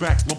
back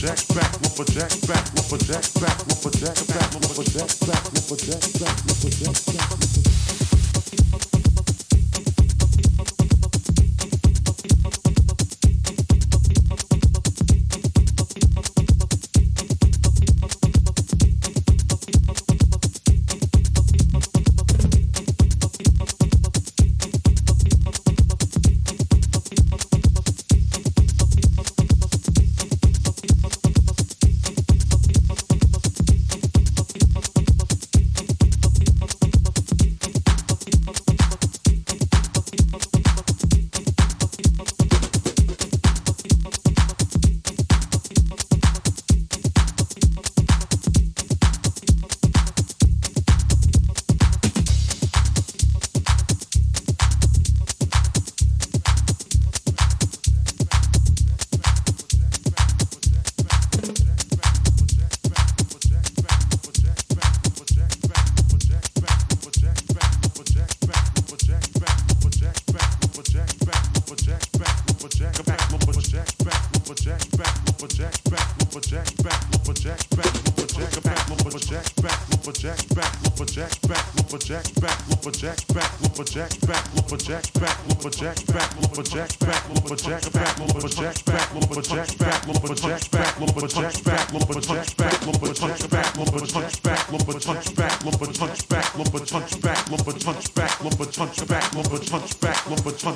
Jack back, we'll back, we'll back, we'll back, we'll back, we'll back.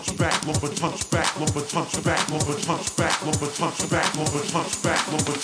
back, lumber, punch back, lumber, punch back, lumber, punch back, lumber, punch back, lumber, punch back, lumber,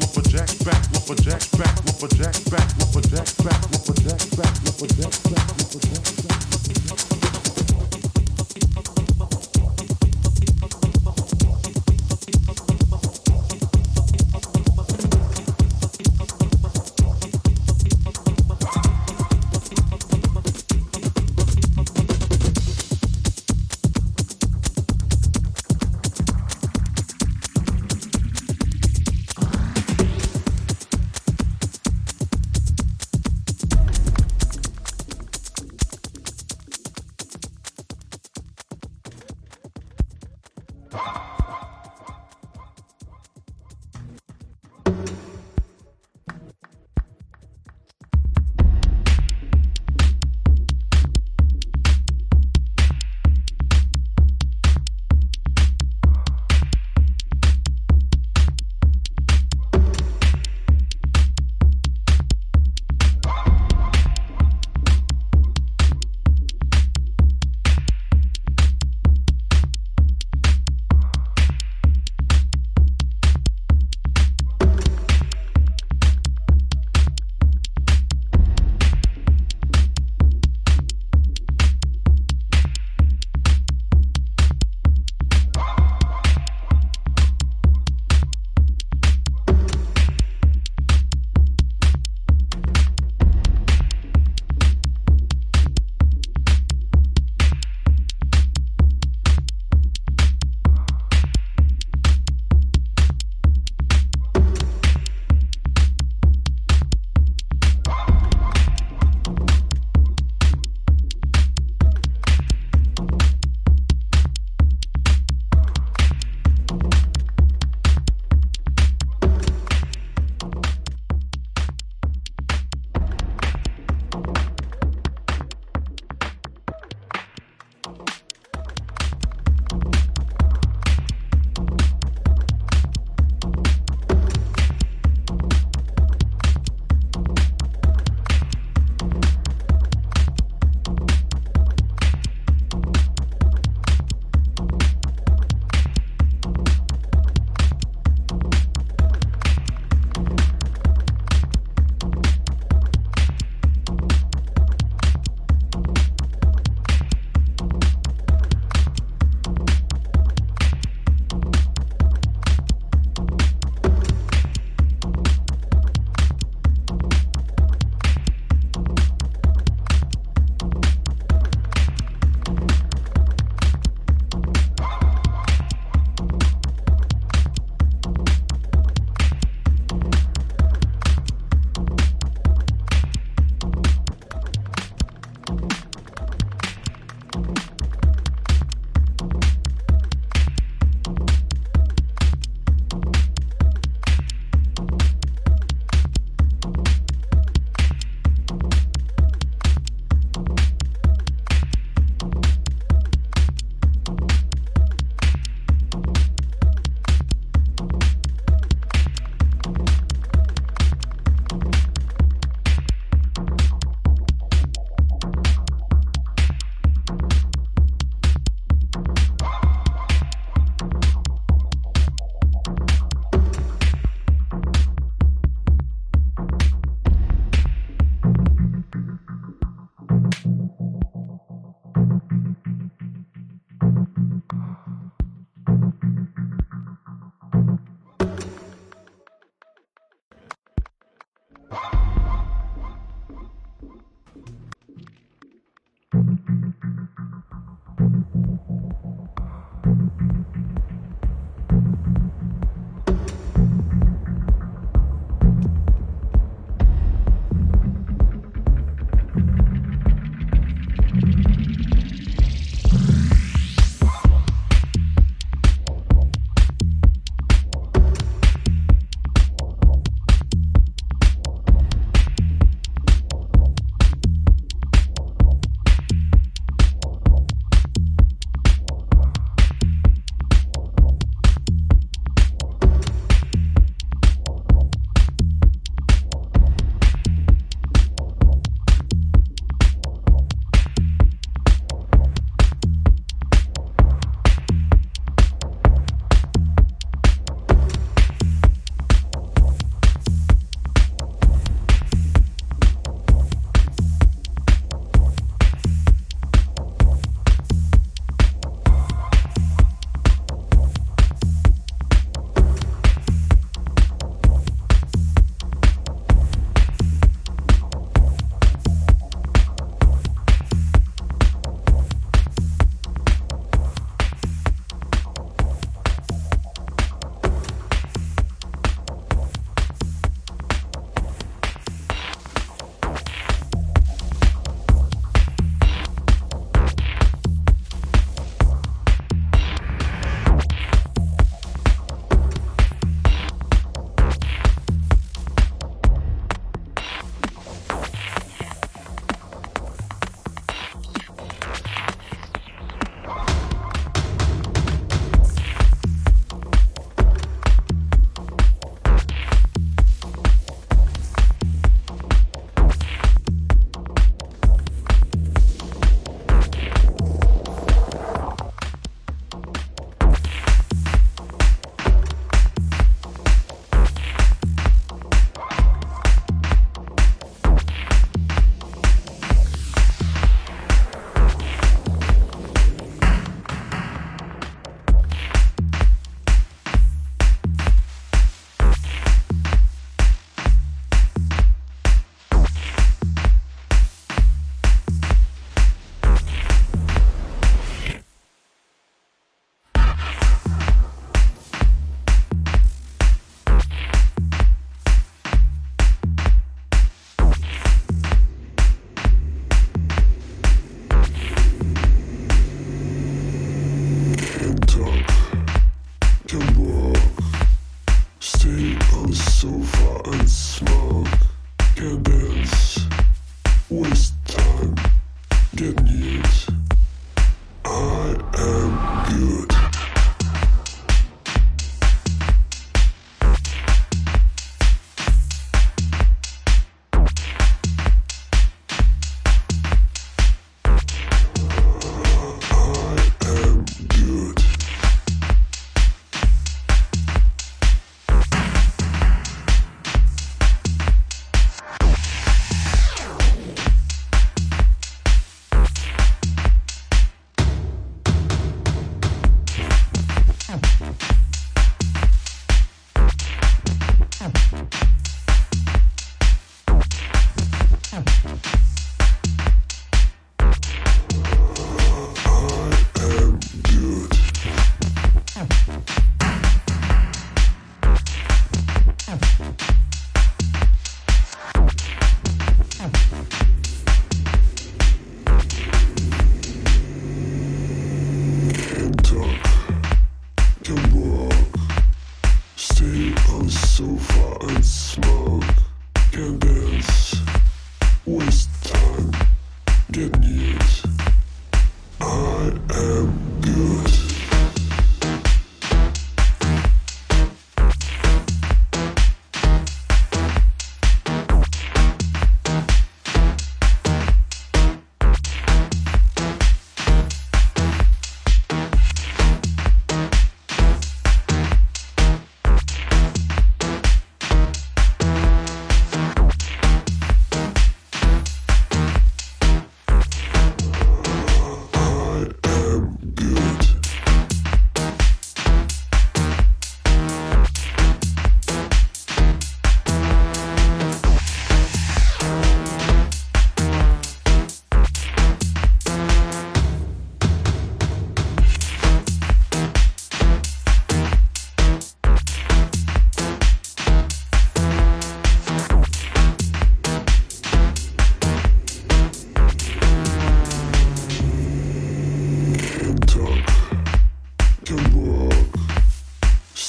Lumberjack back, lumberjack back, lumberjack back, jack back.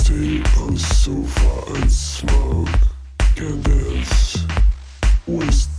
stay on sofa and smoke, can dance, waste.